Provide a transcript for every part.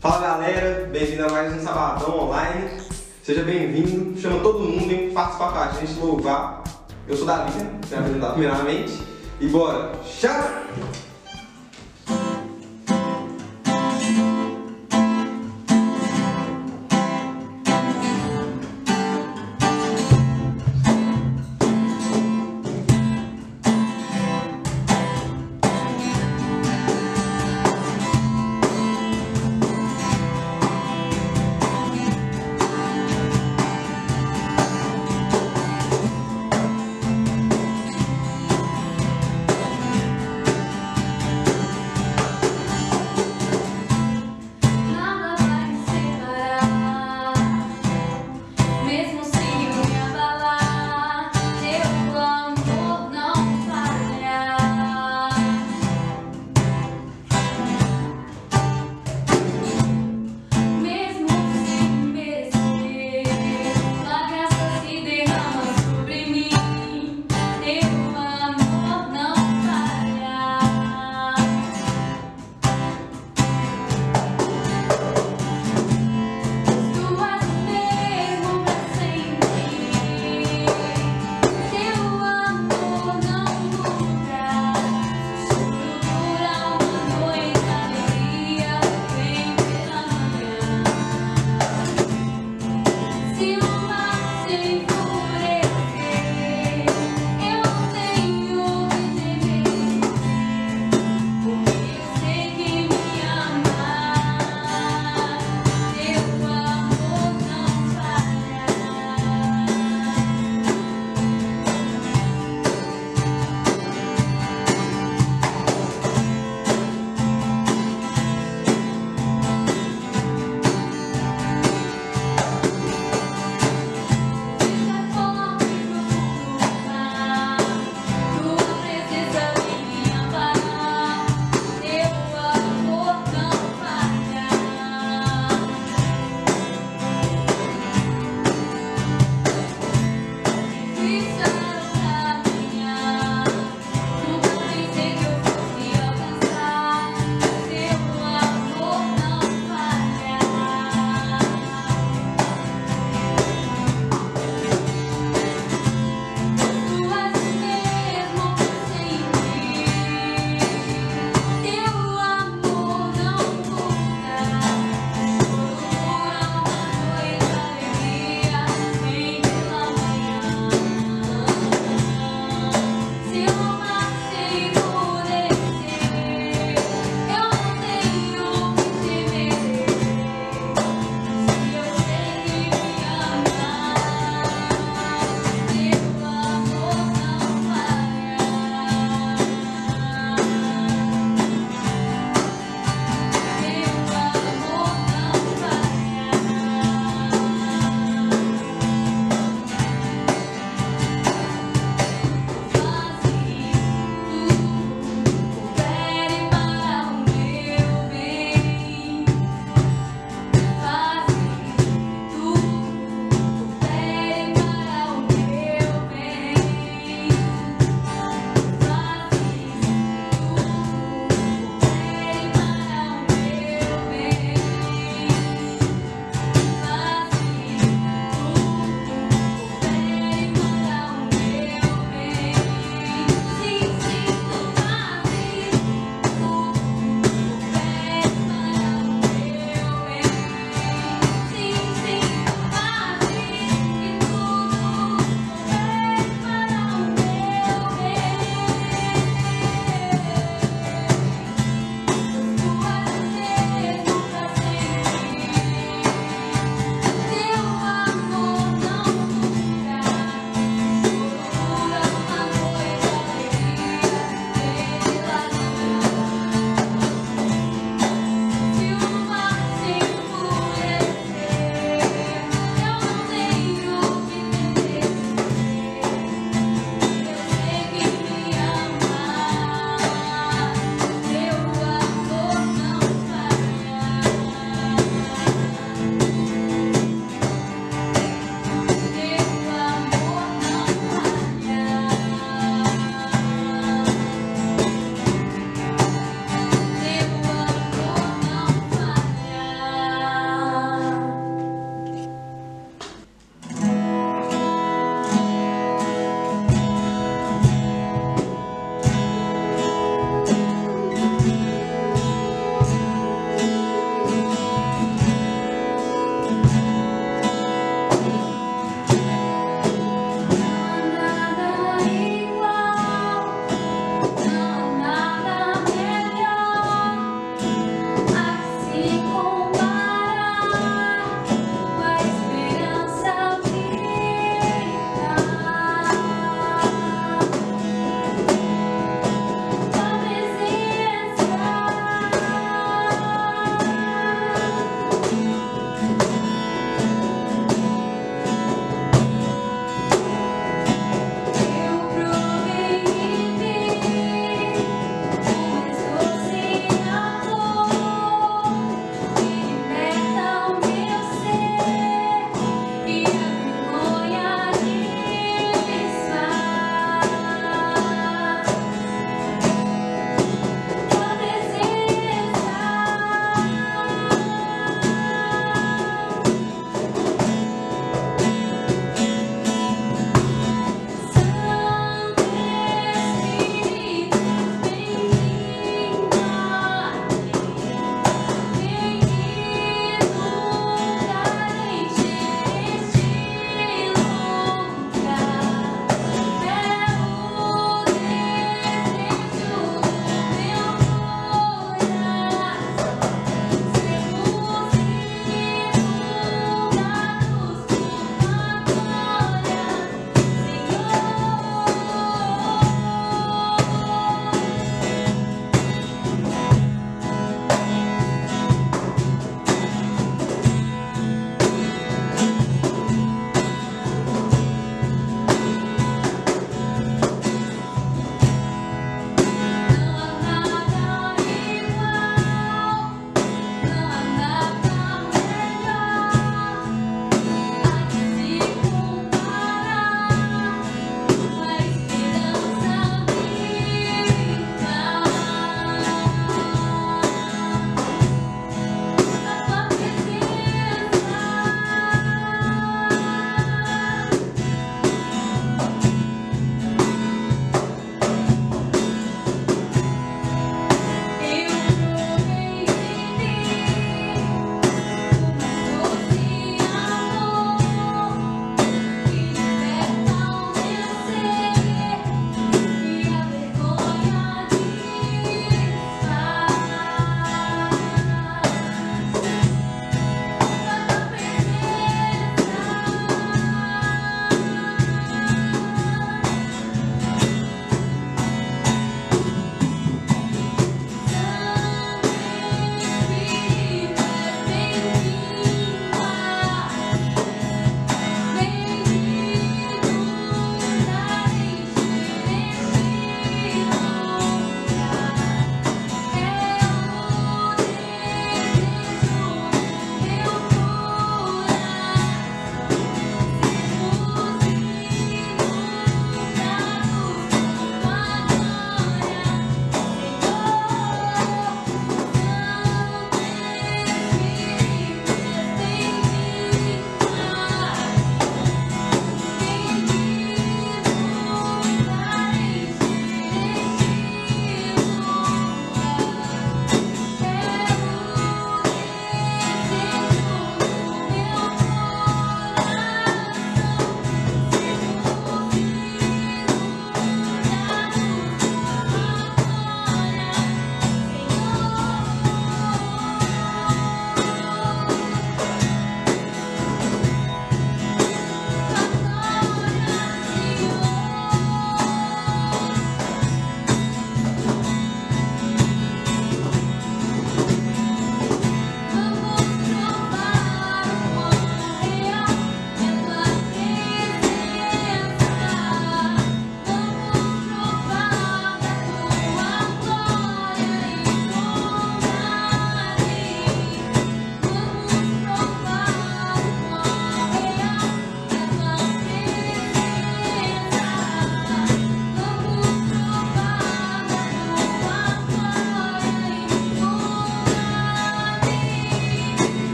Fala galera, bem-vindo a mais um Sabadão Online. Seja bem-vindo, chama todo mundo, vem participar com a gente, louvar. Eu sou Davi, né? me apresentar primeiramente. E bora, chá!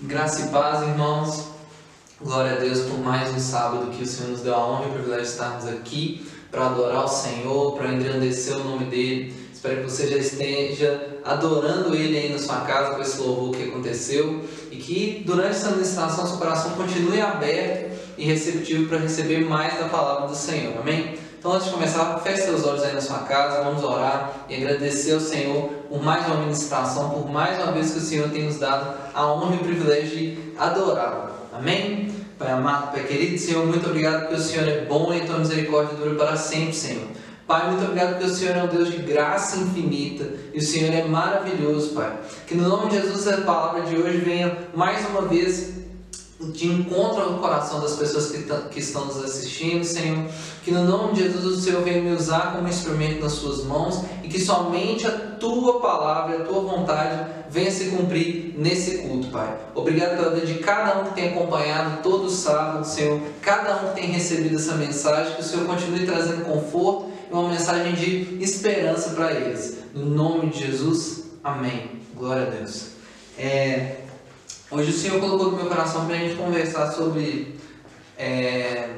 Graça e paz, irmãos. Glória a Deus por mais um sábado que o Senhor nos deu a honra e o privilégio de estarmos aqui para adorar o Senhor, para engrandecer o nome dele. Espero que você já esteja adorando Ele aí na sua casa com esse louvor que aconteceu e que durante essa ministração seu coração continue aberto e receptivo para receber mais da palavra do Senhor. Amém? Então, antes de começar, feche seus olhos aí na sua casa, vamos orar e agradecer ao Senhor por mais uma ministração, por mais uma vez que o Senhor tem nos dado a honra e o privilégio de adorá-lo. Amém? Pai amado, Pai querido, Senhor, muito obrigado porque o Senhor é bom e a tua misericórdia dura para sempre, Senhor. Pai, muito obrigado porque o Senhor é um Deus de graça infinita e o Senhor é maravilhoso, Pai. Que no nome de Jesus a palavra de hoje venha mais uma vez de encontro ao coração das pessoas que, que estão nos assistindo, Senhor. Que no nome de Jesus o Senhor venha me usar como instrumento nas suas mãos e que somente a tua palavra, a tua vontade venha se cumprir nesse culto, Pai. Obrigado pela vida de cada um que tem acompanhado todo sábado, Senhor. Cada um que tem recebido essa mensagem, que o Senhor continue trazendo conforto e uma mensagem de esperança para eles. No nome de Jesus, amém. Glória a Deus. É, Hoje o Senhor colocou no meu coração para a gente conversar sobre, é,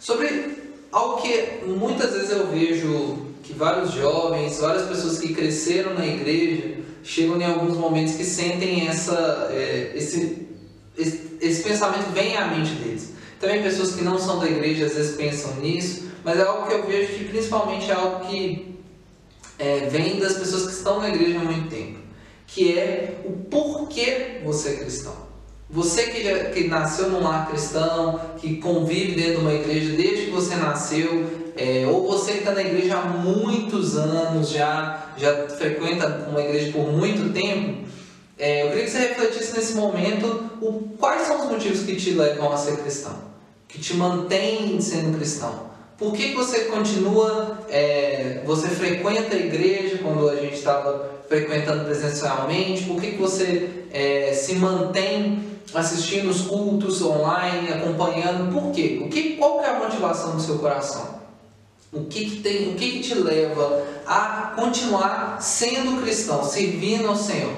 sobre algo que muitas vezes eu vejo que vários jovens, várias pessoas que cresceram na igreja, chegam em alguns momentos que sentem essa, é, esse, esse, esse pensamento vem à mente deles. Também pessoas que não são da igreja às vezes pensam nisso, mas é algo que eu vejo que principalmente é algo que é, vem das pessoas que estão na igreja há muito tempo que é o porquê você é cristão. Você que, que nasceu num lar cristão, que convive dentro de uma igreja desde que você nasceu, é, ou você que está na igreja há muitos anos, já, já frequenta uma igreja por muito tempo, é, eu queria que você refletisse nesse momento o, quais são os motivos que te levam a ser cristão, que te mantêm sendo cristão. Por que, que você continua, é, você frequenta a igreja quando a gente estava frequentando presencialmente? Por que, que você é, se mantém assistindo os cultos online, acompanhando? Por quê? O que, qual é a motivação do seu coração? O que, que tem, o que, que te leva a continuar sendo cristão, servindo ao Senhor?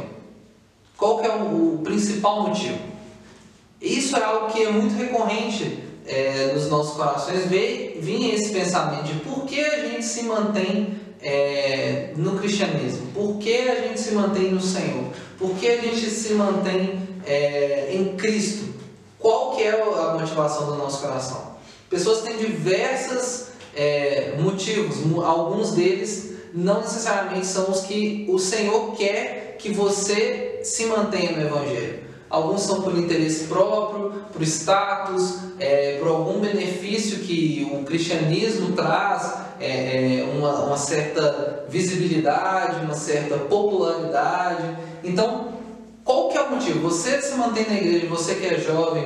Qual que é o, o principal motivo? Isso é algo que é muito recorrente é, nos nossos corações. Vinha esse pensamento de por que a gente se mantém é, no cristianismo? Por que a gente se mantém no Senhor? Por que a gente se mantém é, em Cristo? Qual que é a motivação do nosso coração? Pessoas têm diversos é, motivos, alguns deles não necessariamente são os que o Senhor quer que você se mantenha no Evangelho. Alguns são por interesse próprio, por status, é, por algum benefício que o cristianismo traz, é, é, uma, uma certa visibilidade, uma certa popularidade. Então, qual que é o motivo? Você se mantém na igreja, você que é jovem,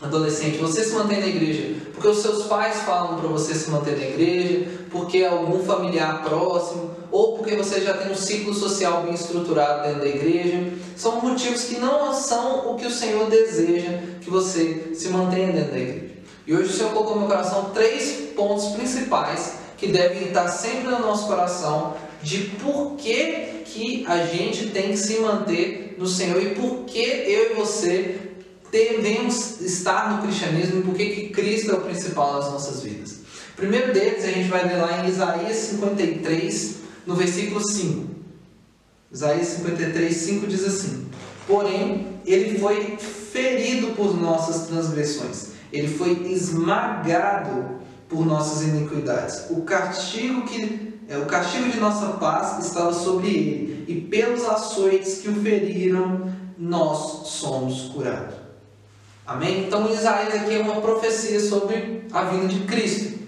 adolescente, você se mantém na igreja porque os seus pais falam para você se manter na igreja, porque algum familiar próximo, ou porque você já tem um ciclo social bem estruturado dentro da igreja. São motivos que não são o que o Senhor deseja que você se mantenha dentro da igreja. E hoje o Senhor colocou no meu coração três pontos principais que devem estar sempre no nosso coração de por que, que a gente tem que se manter no Senhor e por que eu e você devemos estar no cristianismo e por que Cristo é o principal nas nossas vidas. O primeiro deles a gente vai ler lá em Isaías 53, no versículo 5. Isaías 53, 5 diz assim: Porém, ele foi ferido por nossas transgressões, ele foi esmagado por nossas iniquidades. O castigo que é, o castigo de nossa paz estava sobre ele, e pelos açoites que o feriram, nós somos curados. Amém? Então Isaías aqui é uma profecia sobre a vinda de Cristo,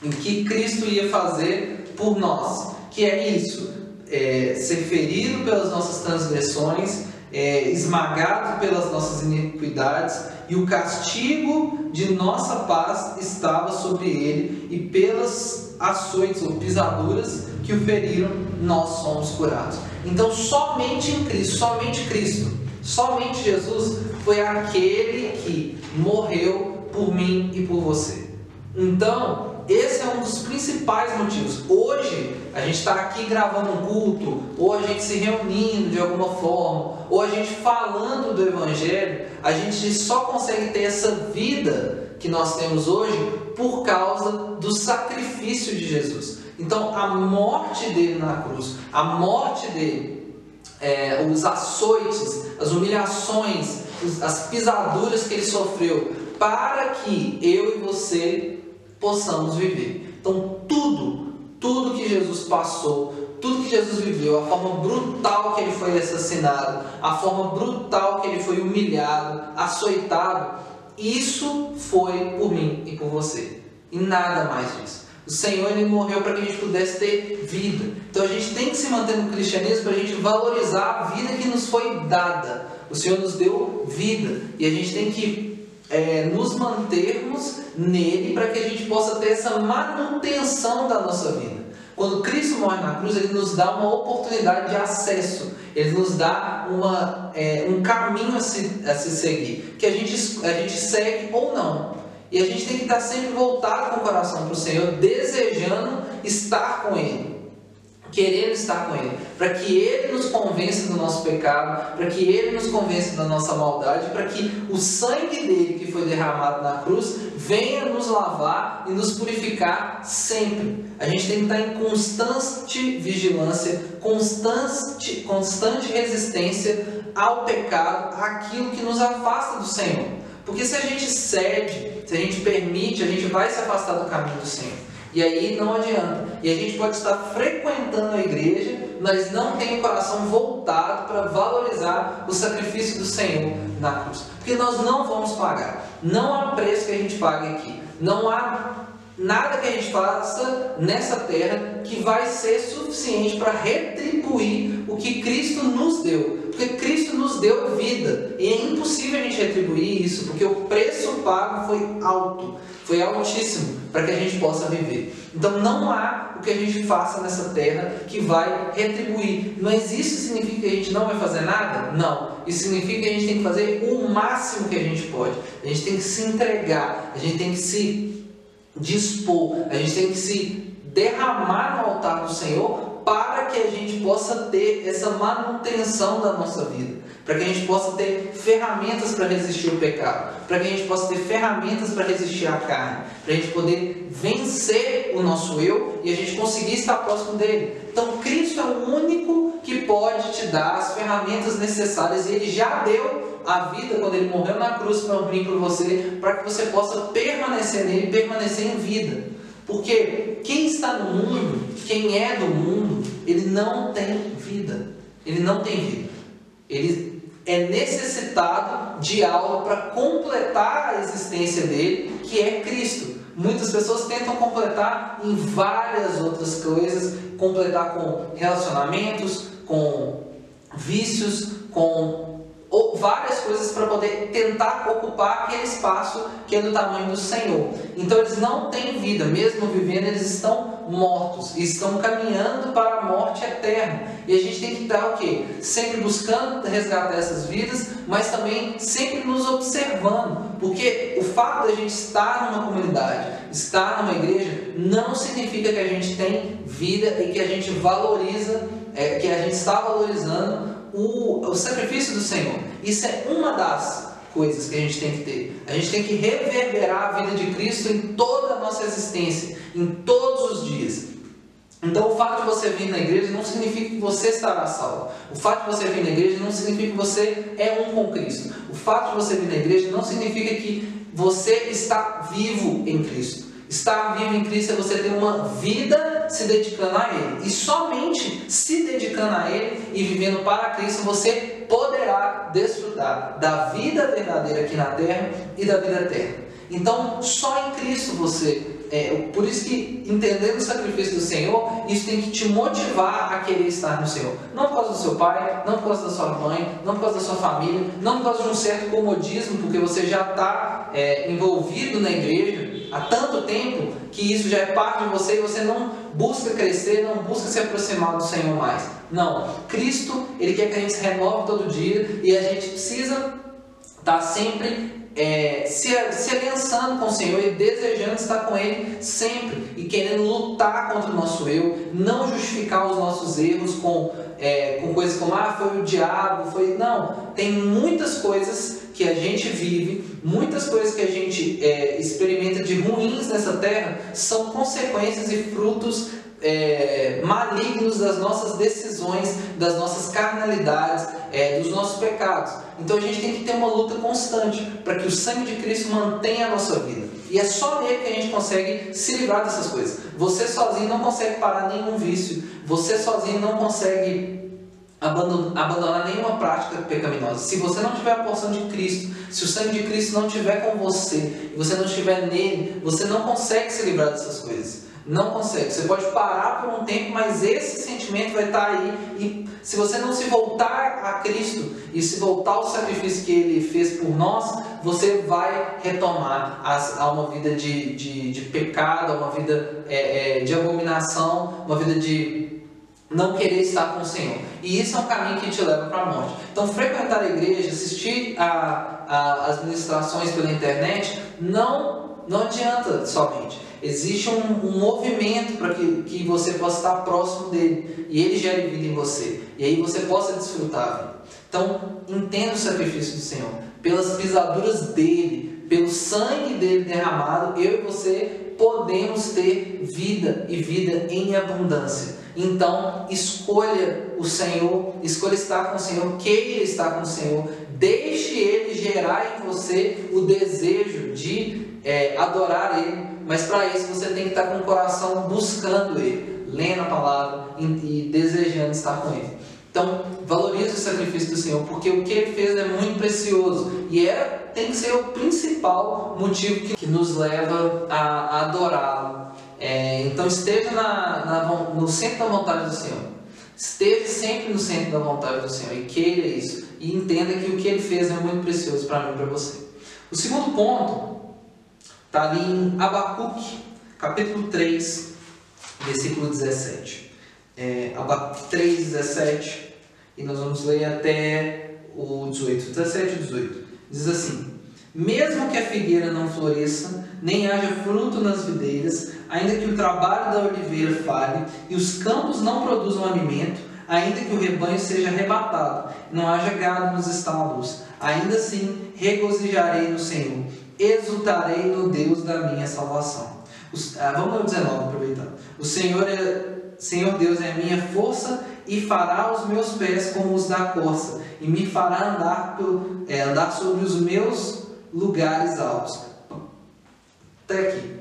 em que Cristo ia fazer por nós, que é isso, é, ser ferido pelas nossas transgressões, é, esmagado pelas nossas iniquidades, e o castigo de nossa paz estava sobre ele, e pelas açoites ou pisaduras que o feriram, nós somos curados. Então, somente em Cristo, somente Cristo, somente Jesus foi aquele que morreu por mim e por você. Então, esse é um dos principais motivos. Hoje, a gente está aqui gravando um culto, ou a gente se reunindo de alguma forma, ou a gente falando do Evangelho, a gente só consegue ter essa vida que nós temos hoje por causa do sacrifício de Jesus. Então, a morte dele na cruz, a morte dele, é, os açoites, as humilhações, as pisaduras que ele sofreu, para que eu e você possamos viver. Então, tudo, tudo que Jesus passou, tudo que Jesus viveu, a forma brutal que ele foi assassinado, a forma brutal que ele foi humilhado, açoitado, isso foi por mim e por você. E nada mais disso. O Senhor ele morreu para que a gente pudesse ter vida. Então a gente tem que se manter no cristianismo para a gente valorizar a vida que nos foi dada. O Senhor nos deu vida e a gente tem que é, nos mantermos nele para que a gente possa ter essa manutenção da nossa vida. Quando Cristo morre na cruz, ele nos dá uma oportunidade de acesso, ele nos dá uma, é, um caminho a se, a se seguir, que a gente, a gente segue ou não. E a gente tem que estar sempre voltado com o coração para o Senhor, desejando estar com Ele querendo estar com Ele, para que Ele nos convença do nosso pecado, para que Ele nos convença da nossa maldade, para que o sangue dele que foi derramado na cruz venha nos lavar e nos purificar sempre. A gente tem que estar em constante vigilância, constante, constante resistência ao pecado, àquilo que nos afasta do Senhor. Porque se a gente cede, se a gente permite, a gente vai se afastar do caminho do Senhor. E aí não adianta. E a gente pode estar frequentando a igreja, mas não tem o coração voltado para valorizar o sacrifício do Senhor na cruz. Porque nós não vamos pagar. Não há preço que a gente pague aqui. Não há nada que a gente faça nessa terra que vai ser suficiente para retribuir o que Cristo nos deu. Porque Cristo nos deu vida. E é impossível a gente retribuir isso, porque o preço pago foi alto, foi altíssimo para que a gente possa viver. Então não há o que a gente faça nessa terra que vai retribuir. Mas isso significa que a gente não vai fazer nada? Não. Isso significa que a gente tem que fazer o máximo que a gente pode. A gente tem que se entregar, a gente tem que se dispor, a gente tem que se derramar no altar do Senhor para que a gente possa ter essa manutenção da nossa vida, para que a gente possa ter ferramentas para resistir ao pecado, para que a gente possa ter ferramentas para resistir à carne, para a gente poder vencer o nosso eu e a gente conseguir estar próximo dele. Então, Cristo é o único que pode te dar as ferramentas necessárias e ele já deu a vida quando ele morreu na cruz para mim por você, para que você possa permanecer nele, permanecer em vida. Porque quem está no mundo, quem é do mundo, ele não tem vida. Ele não tem vida. Ele é necessitado de algo para completar a existência dele, que é Cristo. Muitas pessoas tentam completar em várias outras coisas, completar com relacionamentos, com vícios, com ou várias coisas para poder tentar ocupar aquele espaço que é do tamanho do Senhor. Então eles não têm vida, mesmo vivendo, eles estão mortos estão caminhando para a morte eterna. E a gente tem que estar o quê? Sempre buscando resgatar essas vidas, mas também sempre nos observando, porque o fato de a gente estar numa comunidade, estar numa igreja, não significa que a gente tem vida e que a gente valoriza, é, que a gente está valorizando o, o sacrifício do Senhor. Isso é uma das coisas que a gente tem que ter. A gente tem que reverberar a vida de Cristo em toda a nossa existência, em todos os dias. Então, o fato de você vir na igreja não significa que você estará salvo. O fato de você vir na igreja não significa que você é um com Cristo. O fato de você vir na igreja não significa que você está vivo em Cristo. Estar vivo em Cristo é você ter uma vida se dedicando a Ele. E somente se dedicando a Ele e vivendo para Cristo, você poderá desfrutar da vida verdadeira aqui na terra e da vida eterna. Então, só em Cristo você é, por isso que, entendendo o sacrifício do Senhor, isso tem que te motivar a querer estar no Senhor. Não por causa do seu pai, não por causa da sua mãe, não por causa da sua família, não por causa de um certo comodismo, porque você já está é, envolvido na igreja há tanto tempo que isso já é parte de você e você não busca crescer, não busca se aproximar do Senhor mais. Não. Cristo, Ele quer que a gente se renove todo dia e a gente precisa estar sempre é, se, se aliançando com o Senhor e desejando estar com Ele sempre e querendo lutar contra o nosso eu, não justificar os nossos erros com, é, com coisas como ah, foi o diabo, foi. Não, tem muitas coisas que a gente vive, muitas coisas que a gente é, experimenta de ruins nessa terra são consequências e frutos é, malignos das nossas decisões, das nossas carnalidades, é, dos nossos pecados. Então a gente tem que ter uma luta constante para que o sangue de Cristo mantenha a nossa vida. E é só nele que a gente consegue se livrar dessas coisas. Você sozinho não consegue parar nenhum vício. Você sozinho não consegue abandonar nenhuma prática pecaminosa. Se você não tiver a porção de Cristo, se o sangue de Cristo não estiver com você, e você não estiver nele, você não consegue se livrar dessas coisas. Não consegue. Você pode parar por um tempo, mas esse sentimento vai estar aí. E se você não se voltar a Cristo e se voltar ao sacrifício que Ele fez por nós, você vai retomar as, a uma vida de, de, de pecado, uma vida é, é, de abominação, uma vida de não querer estar com o Senhor. E isso é um caminho que te leva para a morte. Então, frequentar a igreja, assistir a, a, as ministrações pela internet, não, não adianta somente. Existe um, um movimento para que, que você possa estar próximo dele e ele gere vida em você. E aí você possa desfrutar. Então, entenda o sacrifício do Senhor. Pelas pisaduras dele, pelo sangue dele derramado, eu e você podemos ter vida e vida em abundância. Então, escolha o Senhor, escolha estar com o Senhor, queira estar com o Senhor, deixe Ele gerar em você o desejo de é, adorar Ele, mas para isso você tem que estar com o coração buscando Ele, lendo a palavra e desejando estar com Ele. Então, valorize o sacrifício do Senhor, porque o que Ele fez é muito precioso e é, tem que ser o principal motivo que, que nos leva a, a adorá-lo. É, então, esteja na, na, no centro da vontade do Senhor. Esteja sempre no centro da vontade do Senhor e queira isso. E entenda que o que Ele fez é muito precioso para mim e para você. O segundo ponto Está ali em Abacuque, capítulo 3, versículo 17. É, Abacuque 3, 17, e nós vamos ler até o 18. 17 e 18. Diz assim: Mesmo que a figueira não floresça, nem haja fruto nas videiras, ainda que o trabalho da oliveira falhe e os campos não produzam alimento, ainda que o rebanho seja arrebatado, não haja gado nos estábulos, ainda assim regozijarei no Senhor exultarei no Deus da minha salvação. Os, ah, vamos ao 19, aproveitando. O Senhor, é, Senhor Deus é a minha força e fará os meus pés como os da corça, e me fará andar, pelo, é, andar sobre os meus lugares altos. Até aqui.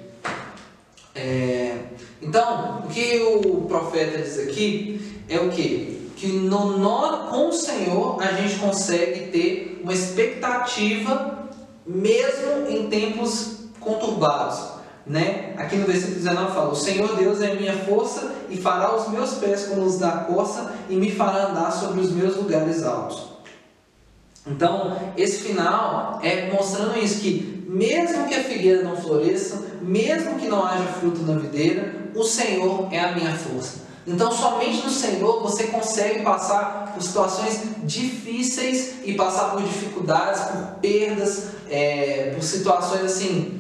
É, então, o que o profeta diz aqui é o que? Que no, no, com o Senhor a gente consegue ter uma expectativa mesmo em tempos conturbados. Né? Aqui no versículo 19 fala: O Senhor Deus é minha força e fará os meus pés como os da corça e me fará andar sobre os meus lugares altos. Então, esse final é mostrando isso: que mesmo que a figueira não floresça, mesmo que não haja fruto na videira, o Senhor é a minha força. Então, somente no Senhor você consegue passar por situações difíceis e passar por dificuldades, por perdas, é, por situações assim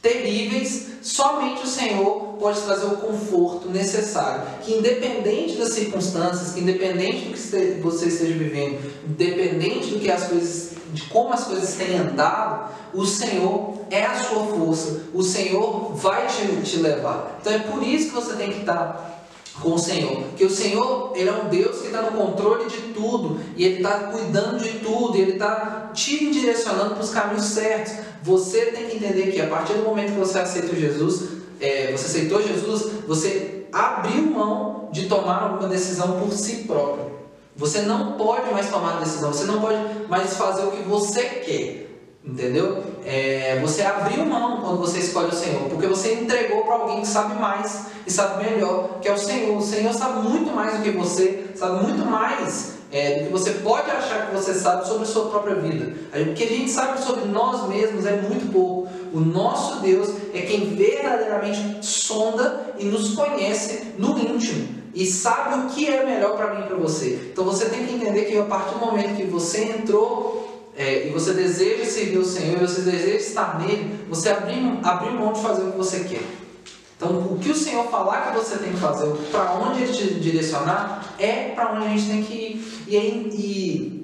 terríveis. Somente o Senhor pode trazer o conforto necessário. Que, independente das circunstâncias, que independente do que você esteja vivendo, independente do que as coisas, de como as coisas têm andado, o Senhor é a sua força. O Senhor vai te, te levar. Então, é por isso que você tem que estar com o Senhor. Porque o Senhor, Ele é um Deus que está no controle de tudo, e Ele está cuidando de tudo, e Ele está te direcionando para os caminhos certos. Você tem que entender que a partir do momento que você aceita Jesus, é, você aceitou Jesus, você abriu mão de tomar alguma decisão por si próprio. Você não pode mais tomar decisão, você não pode mais fazer o que você quer. Entendeu? É, você abriu mão quando você escolhe o Senhor, porque você entregou para alguém que sabe mais e sabe melhor, que é o Senhor. O Senhor sabe muito mais do que você, sabe muito mais é, do que você pode achar que você sabe sobre a sua própria vida. O que a gente sabe sobre nós mesmos é muito pouco. O nosso Deus é quem verdadeiramente sonda e nos conhece no íntimo e sabe o que é melhor para mim e para você. Então você tem que entender que a partir do momento que você entrou é, e você deseja servir o Senhor, e você deseja estar nele, você abrir, abrir mão de fazer o que você quer. Então, o que o Senhor falar que você tem que fazer, para onde Ele te direcionar, é para onde a gente tem que ir. E, e,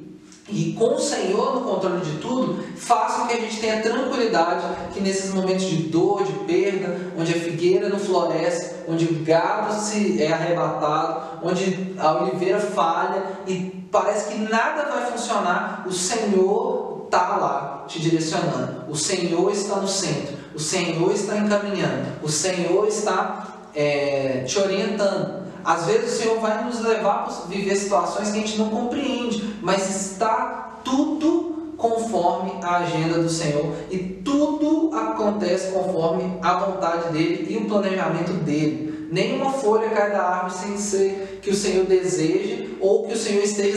e com o Senhor no controle de tudo, faça com que a gente tenha tranquilidade que nesses momentos de dor, de perda, onde a figueira não floresce, onde o gado se é arrebatado, onde a oliveira falha e parece que nada vai funcionar, o Senhor está lá te direcionando. O Senhor está no centro. O Senhor está encaminhando. O Senhor está é, te orientando. Às vezes o Senhor vai nos levar a viver situações que a gente não compreende, mas está tudo conforme a agenda do Senhor e tudo acontece conforme a vontade dele e o planejamento dele. Nenhuma folha cai da árvore sem ser que o Senhor deseje ou que o Senhor esteja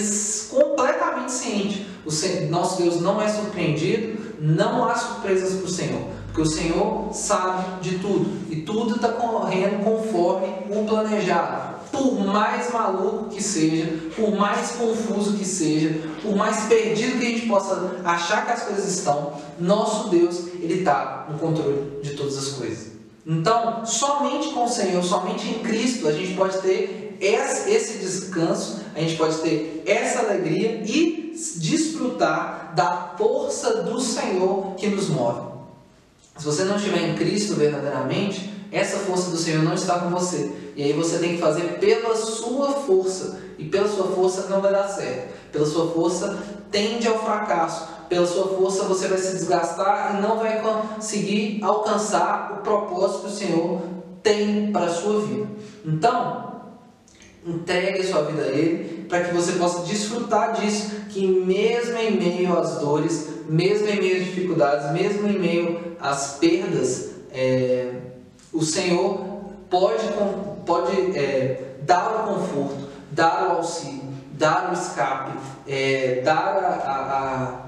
completamente ciente. O nosso Deus não é surpreendido, não há surpresas para o Senhor. Porque o Senhor sabe de tudo e tudo está correndo conforme o planejado. Por mais maluco que seja, por mais confuso que seja, por mais perdido que a gente possa achar que as coisas estão, nosso Deus ele está no controle de todas as coisas. Então, somente com o Senhor, somente em Cristo, a gente pode ter esse descanso, a gente pode ter essa alegria e desfrutar da força do Senhor que nos move. Se você não estiver em Cristo verdadeiramente, essa força do Senhor não está com você. E aí você tem que fazer pela sua força. E pela sua força não vai dar certo. Pela sua força tende ao fracasso. Pela sua força você vai se desgastar e não vai conseguir alcançar o propósito que o Senhor tem para a sua vida. Então, entregue a sua vida a Ele para que você possa desfrutar disso, que mesmo em meio às dores, mesmo em meio às dificuldades, mesmo em meio às perdas, é, o Senhor pode, pode é, dar o conforto, dar o auxílio, dar o escape, é, dar a,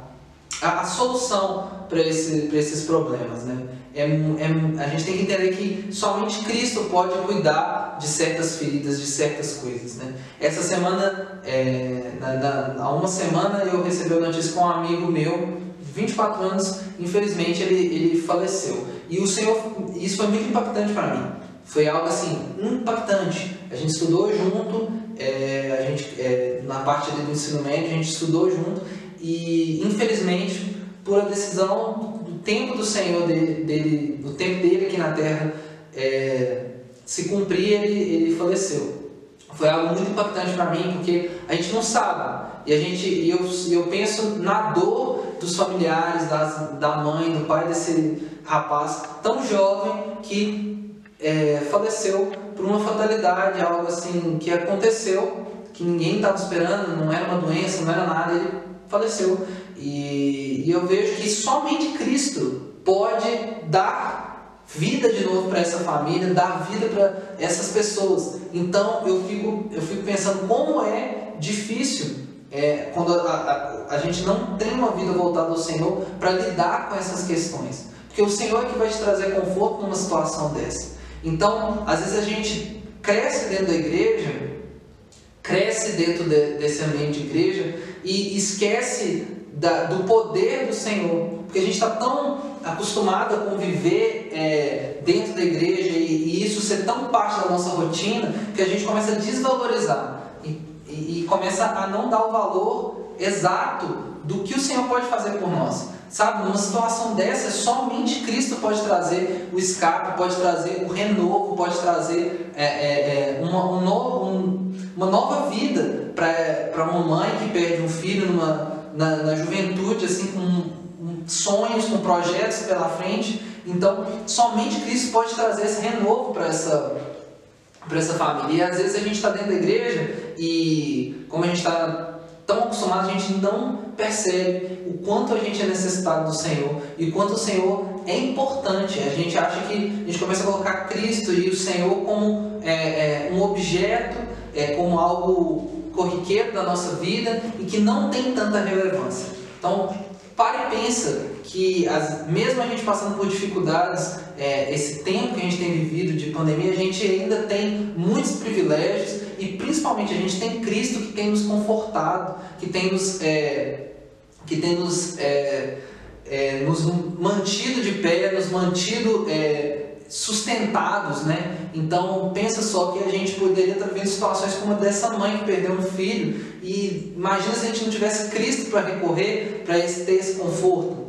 a, a, a solução para esse, esses problemas. Né? É, é, a gente tem que entender que somente Cristo pode cuidar de certas feridas, de certas coisas. Né? Essa semana, é, na, na, há uma semana, eu recebi uma notícia com um amigo meu, 24 anos, infelizmente ele, ele faleceu. E o Senhor, isso foi muito impactante para mim. Foi algo assim, impactante. A gente estudou junto, é, a gente, é, na parte do ensino médio, a gente estudou junto e infelizmente, por a decisão tempo do Senhor dele, dele o tempo dele aqui na Terra é, se cumprir, ele, ele faleceu. Foi algo muito impactante para mim, porque a gente não sabe. E a gente, eu, eu penso na dor dos familiares, das, da mãe, do pai desse rapaz tão jovem que é, faleceu por uma fatalidade, algo assim que aconteceu, que ninguém estava esperando, não era uma doença, não era nada, ele faleceu. E, e eu vejo que somente Cristo pode dar vida de novo para essa família, dar vida para essas pessoas. Então eu fico, eu fico pensando como é difícil é, quando a, a, a, gente não tem uma vida voltada ao Senhor para lidar com essas questões. Porque o Senhor é que vai te trazer conforto numa situação dessa. Então, às vezes a gente cresce dentro da igreja, cresce dentro de, desse ambiente de igreja e esquece da, do poder do Senhor, porque a gente está tão acostumado a conviver é, dentro da igreja e, e, isso ser tão parte da nossa rotina que a gente começa a desvalorizar e, e, e começa a não dar o valor exato do que o Senhor pode fazer por nós. Sabe, numa situação dessa, somente Cristo pode trazer o escape, pode trazer o renovo, pode trazer é, é, é uma, um novo, um, uma nova vida para uma mãe que perde um filho numa, na, na juventude, assim, com sonhos, com projetos pela frente. Então, somente Cristo pode trazer esse renovo para essa, essa família. E às vezes a gente está dentro da igreja e, como a gente está tão acostumado, a gente não percebe o quanto a gente é necessitado do Senhor e quanto o Senhor é importante. A gente acha que a gente começa a colocar Cristo e o Senhor como é, é, um objeto, é, como algo corriqueiro da nossa vida e que não tem tanta relevância. Então, pare e pensa que as, mesmo a gente passando por dificuldades, é, esse tempo que a gente tem vivido de pandemia, a gente ainda tem muitos privilégios e principalmente a gente tem Cristo que tem nos confortado, que tem nos, é, que tem nos, é, é, nos mantido de pé, nos mantido é, sustentados, né? Então pensa só que a gente poderia estar vivendo situações como a dessa mãe que perdeu um filho e imagina se a gente não tivesse Cristo para recorrer para ter esse conforto.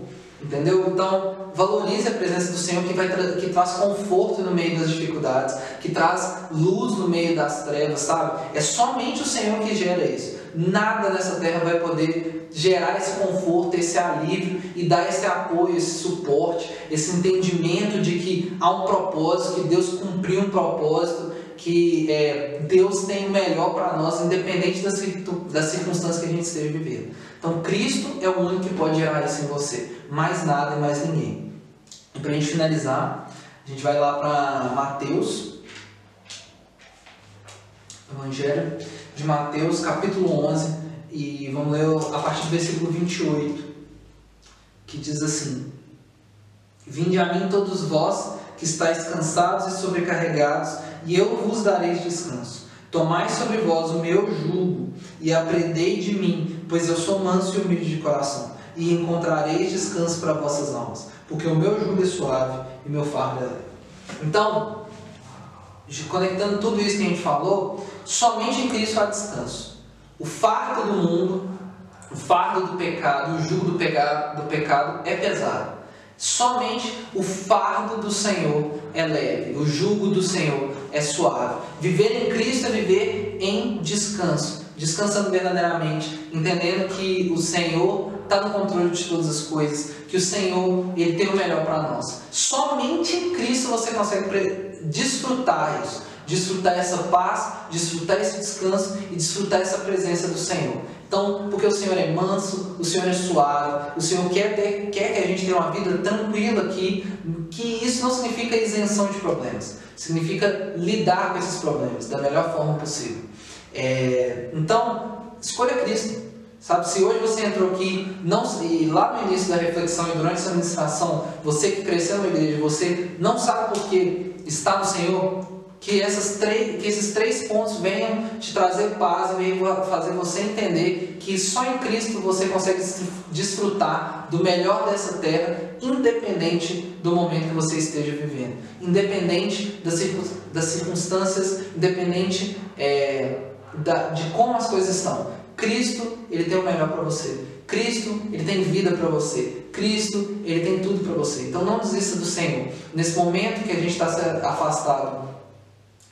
Entendeu? Então, valorize a presença do Senhor que, vai que traz conforto no meio das dificuldades, que traz luz no meio das trevas, sabe? É somente o Senhor que gera isso. Nada nessa terra vai poder gerar esse conforto, esse alívio e dar esse apoio, esse suporte, esse entendimento de que há um propósito, que Deus cumpriu um propósito, que é, Deus tem o melhor para nós, independente das, das circunstâncias que a gente esteja vivendo. Então, Cristo é o único que pode gerar isso em você, mais nada e mais ninguém. E para a gente finalizar, a gente vai lá para Mateus, Evangelho de Mateus, capítulo 11, e vamos ler a partir do versículo 28, que diz assim: Vinde a mim todos vós que estáis cansados e sobrecarregados, e eu vos darei descanso. Tomai sobre vós o meu jugo e aprendei de mim, pois eu sou manso e humilde de coração, e encontrareis descanso para vossas almas, porque o meu jugo é suave e meu fardo é leve. Então, conectando tudo isso que a gente falou, somente em Cristo há descanso. O fardo do mundo, o fardo do pecado, o jugo do pecado, do pecado é pesado. Somente o fardo do Senhor é leve, o jugo do Senhor é suave. Viver em Cristo é viver em descanso, descansando verdadeiramente, entendendo que o Senhor está no controle de todas as coisas, que o Senhor ele tem o melhor para nós. Somente em Cristo você consegue desfrutar isso, desfrutar essa paz, desfrutar esse descanso e desfrutar essa presença do Senhor. Então, porque o Senhor é manso, o Senhor é suave, o Senhor quer, ter, quer que a gente tenha uma vida tranquila aqui, que isso não significa isenção de problemas, significa lidar com esses problemas da melhor forma possível. É, então, escolha Cristo. Sabe, se hoje você entrou aqui, não, e lá no início da reflexão e durante essa ministração, você que cresceu na igreja, você não sabe por que está no Senhor, que, essas que esses três pontos venham te trazer paz e venham fazer você entender que só em Cristo você consegue desfrutar do melhor dessa terra, independente do momento que você esteja vivendo, independente das, das circunstâncias, independente é, da, de como as coisas estão. Cristo, ele tem o melhor para você. Cristo, ele tem vida para você. Cristo, ele tem tudo para você. Então não desista do Senhor. Nesse momento que a gente está afastado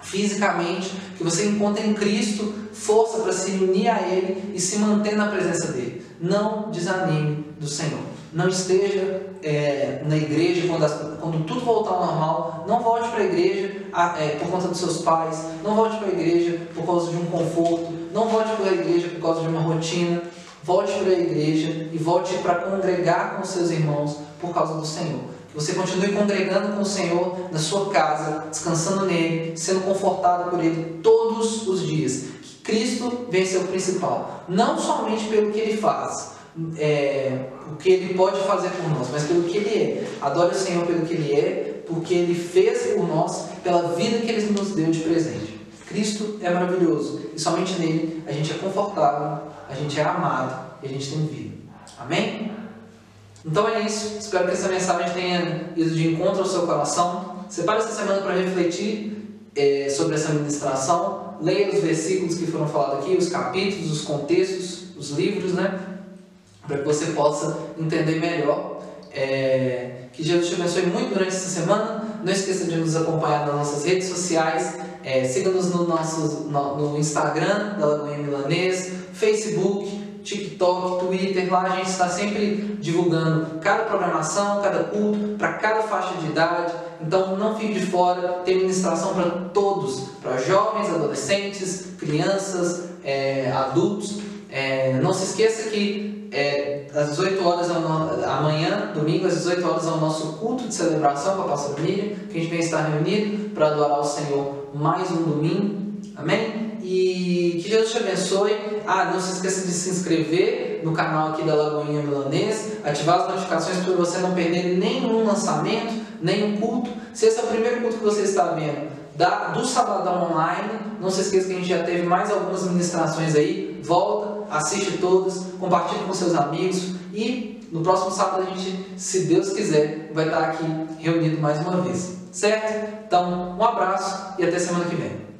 fisicamente, que você encontre em Cristo força para se unir a Ele e se manter na presença dele. Não desanime do Senhor. Não esteja é, na igreja quando, as, quando, tudo voltar ao normal. Não volte para a igreja é, por conta dos seus pais. Não volte para a igreja por causa de um conforto. Não volte para a igreja por causa de uma rotina. Volte para a igreja e volte para congregar com seus irmãos por causa do Senhor. Você continue congregando com o Senhor na sua casa, descansando nele, sendo confortado por ele todos os dias. Que Cristo venha ser o principal. Não somente pelo que ele faz, é, o que ele pode fazer por nós, mas pelo que ele é. Adore o Senhor pelo que ele é, porque ele fez por nós, pela vida que ele nos deu de presente. Cristo é maravilhoso e somente nele a gente é confortável, a gente é amado e a gente tem vida. Amém? Então é isso. Espero que essa mensagem tenha ido de encontro ao seu coração. Separe essa semana para refletir é, sobre essa ministração. Leia os versículos que foram falados aqui, os capítulos, os contextos, os livros, né? Para que você possa entender melhor. É, que Jesus te abençoe muito durante essa semana. Não esqueça de nos acompanhar nas nossas redes sociais. É, Siga-nos no, nosso, no, no Instagram da Lagoinha Milanês, Facebook, TikTok, Twitter, lá a gente está sempre divulgando cada programação, cada culto, para cada faixa de idade. Então não fique de fora, tem ministração para todos, para jovens, adolescentes, crianças, é, adultos. É, não se esqueça que é, às 18 horas amanhã, domingo, às 18 horas é o nosso culto de celebração com a pastora Miriam, que a gente vem estar reunido para adorar o Senhor mais um domingo. Amém? E que Jesus te abençoe. Ah, não se esqueça de se inscrever no canal aqui da Lagoinha Milanês, ativar as notificações para você não perder nenhum lançamento, nenhum culto. Se esse é o primeiro culto que você está vendo da, do Sabadão Online, não se esqueça que a gente já teve mais algumas ministrações aí. Volta, assiste todos, compartilhe com seus amigos e no próximo sábado a gente, se Deus quiser, vai estar aqui reunido mais uma vez. Certo? Então, um abraço e até semana que vem.